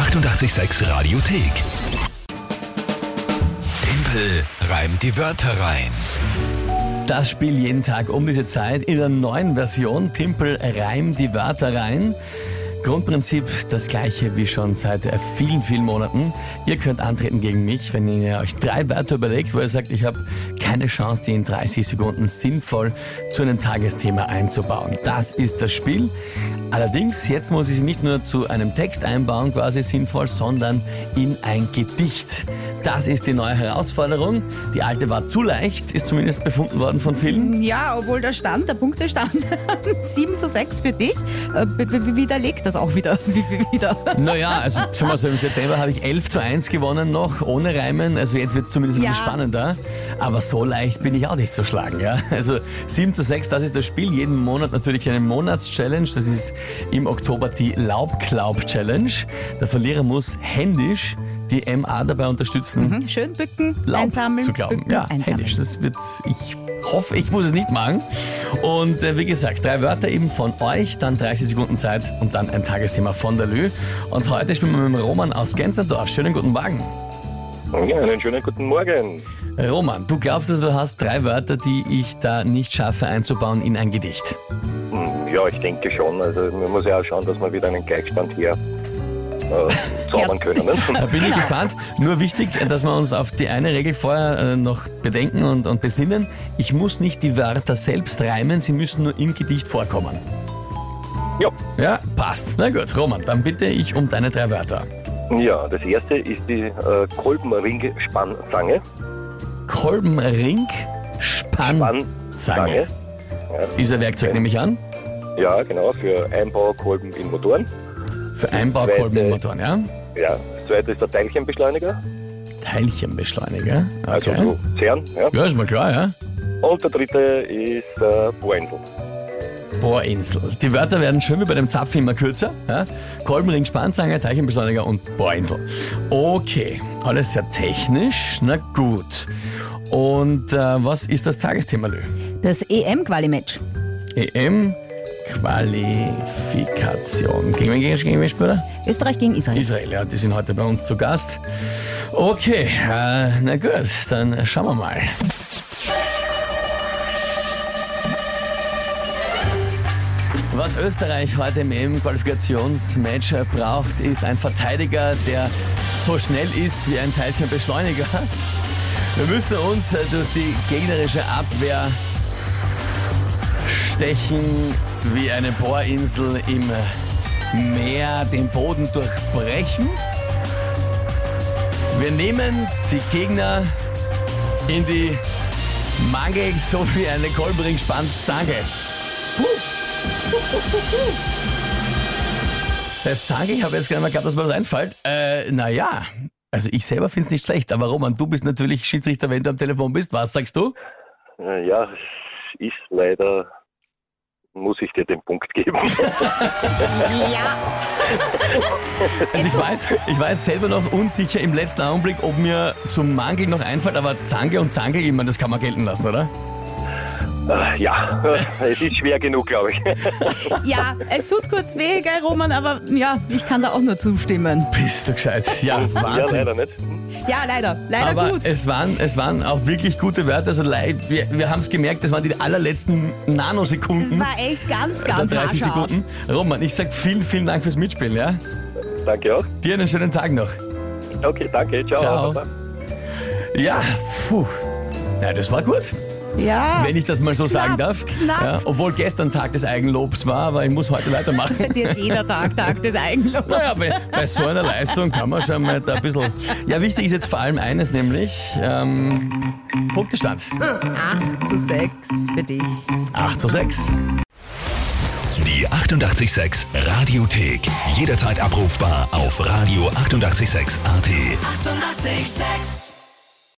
886 Radiothek. Tempel reimt die Wörter rein. Das Spiel jeden Tag um diese Zeit in der neuen Version. Timpel reimt die Wörter rein. Grundprinzip das gleiche wie schon seit vielen, vielen Monaten. Ihr könnt antreten gegen mich, wenn ihr euch drei Wörter überlegt, wo ihr sagt, ich habe keine Chance, die in 30 Sekunden sinnvoll zu einem Tagesthema einzubauen. Das ist das Spiel. Allerdings, jetzt muss ich sie nicht nur zu einem Text einbauen, quasi sinnvoll, sondern in ein Gedicht. Das ist die neue Herausforderung. Die alte war zu leicht, ist zumindest befunden worden von vielen. Ja, obwohl der Stand, der Punktestand 7 zu 6 für dich, äh, widerlegt das auch wieder. Wie- wie- wieder. Naja, also sagen wir so, im September habe ich 11 zu 1 gewonnen noch, ohne Reimen. Also jetzt wird es zumindest ein Ja. bisschen spannender. Aber so leicht bin ich auch nicht zu schlagen. Ja? Also 7 zu 6, das ist das Spiel. Jeden Monat natürlich eine Monatschallenge. Das ist im Oktober die Laubklaub-Challenge. Der Verlierer muss händisch die MA dabei unterstützen, Schön bücken, Laub einsammeln, zu glauben. bücken, Ja, einsammeln. händisch. Das wird, ich hoffe, ich muss es nicht machen. Und äh, wie gesagt, drei Wörter eben von euch, dann 30 Sekunden Zeit und dann ein Tagesthema von der Lü. Und heute spielen wir mit dem Roman aus Gänzendorf. Schönen guten Morgen. Ja, einen schönen guten Morgen. Roman, du glaubst, dass du hast drei Wörter, die ich da nicht schaffe einzubauen in ein Gedicht. Hm, Ja, ich denke schon. Also man muss ja auch schauen, dass wir wieder einen Gleichstand hier äh, zaubern können. Da Ne? bin ich Genau. gespannt. Nur wichtig, dass wir uns auf die eine Regel vorher äh, noch bedenken und, und besinnen. Ich muss nicht die Wörter selbst reimen, sie müssen nur im Gedicht vorkommen. ja. Ja, passt. Na gut, Roman, dann bitte ich um deine drei Wörter. ja, das erste ist die äh, Kolbenring-Spannzange. Kolbenring, Spannzange. Spannzange. Ist ein Werkzeug, nehme ich an. Ja, genau, für Einbaukolben in Motoren. Für Einbaukolben im Zweite- Motor, ja. Ja, das zweite ist der Teilchenbeschleuniger, Teilchenbeschleuniger. also Okay. so CERN. Ja. Ja, ist mal klar, ja. Und der dritte ist äh, Bohrinsel. Bohrinsel. Die Wörter werden schön wie bei dem Zapf immer kürzer. Ja? Kolbenring, Spannzange, Teilchenbeschleuniger und Bohrinsel. Okay, alles sehr technisch. Na gut. Und äh, was ist das Tagesthema, Lö? Das EM-Quali-Match. EM Qualifikation. Gegen wen, gegen, wen spielt er? Österreich gegen Israel. Israel, ja, die sind heute bei uns zu Gast. Okay, äh, na gut, dann schauen wir mal. Was Österreich heute im EM-Qualifikationsmatch braucht, ist ein Verteidiger, der so schnell ist wie ein Teilchenbeschleuniger. Wir müssen uns äh, durch die gegnerische Abwehr stechen wie eine Bohrinsel im Meer, den Boden durchbrechen. Wir nehmen die Gegner in die Mangel, so wie eine Kolbring-Spannzange. Das Zange, ich habe jetzt gar nicht mehr geglaubt, dass mir was einfällt. Äh, naja, also ich selber finde es nicht schlecht, aber Roman, du bist natürlich Schiedsrichter, wenn du am Telefon bist. Was sagst du? Äh, ja, es ist leider, muss ich dir den Punkt geben. Ja, Also ich weiß, ich war jetzt selber noch unsicher im letzten Augenblick, ob mir zum Mangel noch einfällt, aber Zange und Zange, ich meine, das kann man gelten lassen, oder? Äh, ja, es ist schwer genug, glaube ich. ja, es tut kurz weh, gell, Roman, aber ja, ich kann da auch nur zustimmen. Bist du gescheit. Ja, Ja, Wahnsinn. leider nicht. Ja, leider, leider Aber gut. es waren, es waren auch wirklich gute Wörter. Also leid, wir, wir haben es gemerkt, das waren die allerletzten Das Nanosekunden war echt ganz, ganz 30 haarscharf. Sekunden. Roman, ich sag vielen, vielen Dank fürs Mitspielen. Ja? Danke auch. Dir einen schönen Tag noch. Okay, danke. Ciao. Ciao. Ja, puh. Ja, das war gut, Ja, wenn ich das mal so sagen knapp, darf. knapp. Ja, obwohl gestern Tag des Eigenlobs war, aber ich muss heute weitermachen. Dir ist jeder Tag Tag des Eigenlobs. Naja, bei, bei so einer Leistung kann man schon mal da ein bisschen. Ja, wichtig ist jetzt vor allem eines, nämlich ähm, Punktestand. 8 zu 6 für dich. 8 zu 6. Die 886 Radiothek. Jederzeit abrufbar auf radio886.at. 886! 886